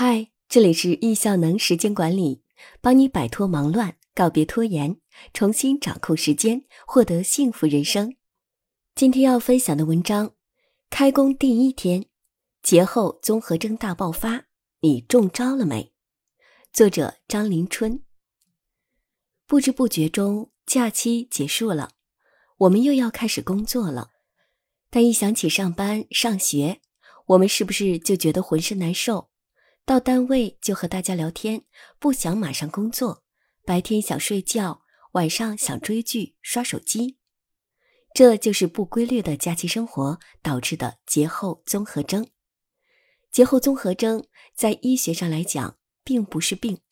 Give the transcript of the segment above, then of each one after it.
嗨，这里是易效能时间管理，帮你摆脱忙乱，告别拖延，重新掌控时间，获得幸福人生。今天要分享的文章：开工第一天，节后综合征大爆发，你中招了没？作者张林春。不知不觉中，假期结束了，我们又要开始工作了。但一想起上班、上学，我们是不是就觉得浑身难受？到单位就和大家聊天，不想马上工作。白天想睡觉，晚上想追剧、刷手机。这就是不规律的假期生活导致的节后综合征。节后综合征在医学上来讲，并不是病，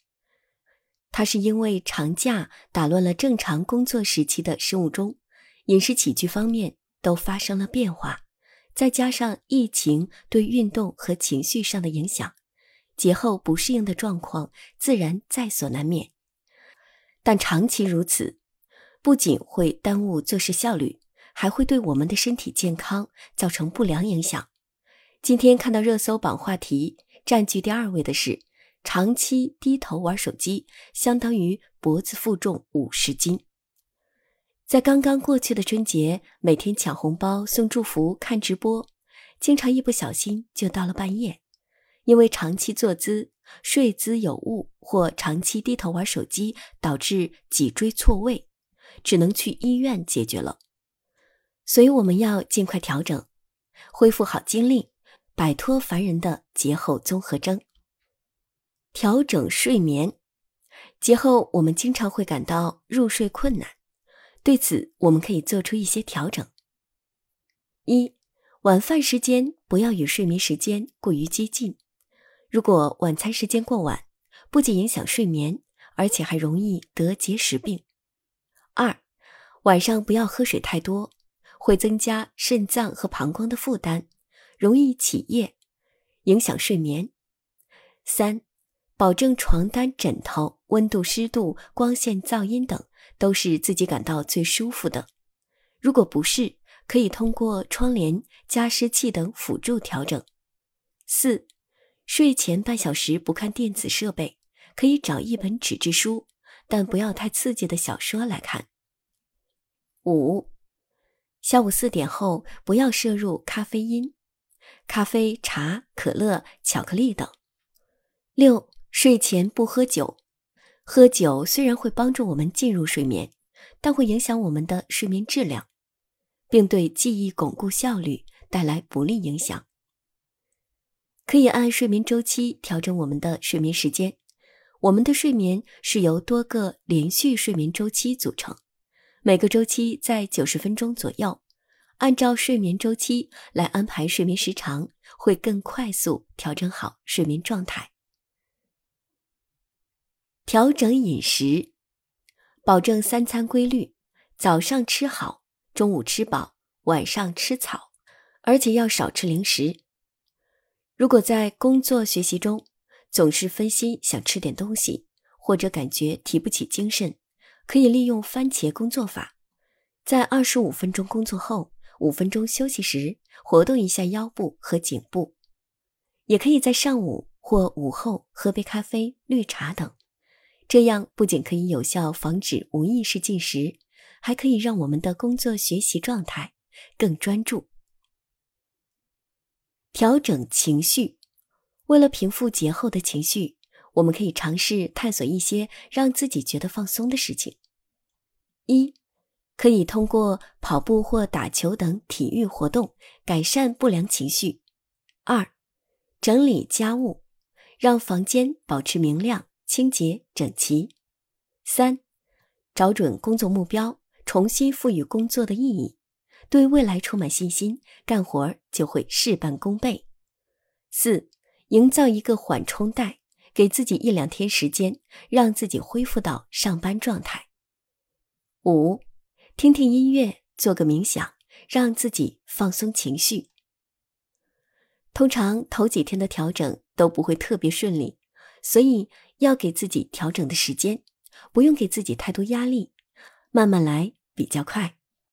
它是因为长假打乱了正常工作时期的生物钟，饮食起居方面都发生了变化，再加上疫情对运动和情绪上的影响。节后不适应的状况自然在所难免，但长期如此，不仅会耽误做事效率，还会对我们的身体健康造成不良影响。今天看到热搜榜话题占据第二位的是：长期低头玩手机，相当于脖子负重五十斤。在刚刚过去的春节，每天抢红包、送祝福、看直播，经常一不小心就到了半夜。因为长期坐姿、睡姿有误，或长期低头玩手机，导致脊椎错位，只能去医院解决了。所以我们要尽快调整，恢复好精力，摆脱烦人的节后综合征。调整睡眠，节后我们经常会感到入睡困难，对此我们可以做出一些调整。一，晚饭时间不要与睡眠时间过于接近。如果晚餐时间过晚，不仅影响睡眠，而且还容易得结石病。二，晚上不要喝水太多，会增加肾脏和膀胱的负担，容易起夜，影响睡眠。三，保证床单、枕头温度、湿度、光线、噪音等都是自己感到最舒服的。如果不是，可以通过窗帘、加湿器等辅助调整。四。睡前半小时不看电子设备，可以找一本纸质书，但不要太刺激的小说来看。五，下午四点后不要摄入咖啡因，咖啡、茶、可乐、巧克力等。六，睡前不喝酒，喝酒虽然会帮助我们进入睡眠，但会影响我们的睡眠质量，并对记忆巩固效率带来不利影响。可以按睡眠周期调整我们的睡眠时间。我们的睡眠是由多个连续睡眠周期组成，每个周期在九十分钟左右。按照睡眠周期来安排睡眠时长，会更快速调整好睡眠状态。调整饮食，保证三餐规律，早上吃好，中午吃饱，晚上吃草，而且要少吃零食。如果在工作学习中总是分心，想吃点东西，或者感觉提不起精神，可以利用番茄工作法，在二十五分钟工作后五分钟休息时，活动一下腰部和颈部。也可以在上午或午后喝杯咖啡、绿茶等，这样不仅可以有效防止无意识进食，还可以让我们的工作学习状态更专注。调整情绪，为了平复节后的情绪，我们可以尝试探索一些让自己觉得放松的事情。一，可以通过跑步或打球等体育活动改善不良情绪。二，整理家务，让房间保持明亮、清洁、整齐。三，找准工作目标，重新赋予工作的意义。对未来充满信心，干活就会事半功倍。四，营造一个缓冲带，给自己一两天时间，让自己恢复到上班状态。五，听听音乐，做个冥想，让自己放松情绪。通常头几天的调整都不会特别顺利，所以要给自己调整的时间，不用给自己太多压力，慢慢来比较快。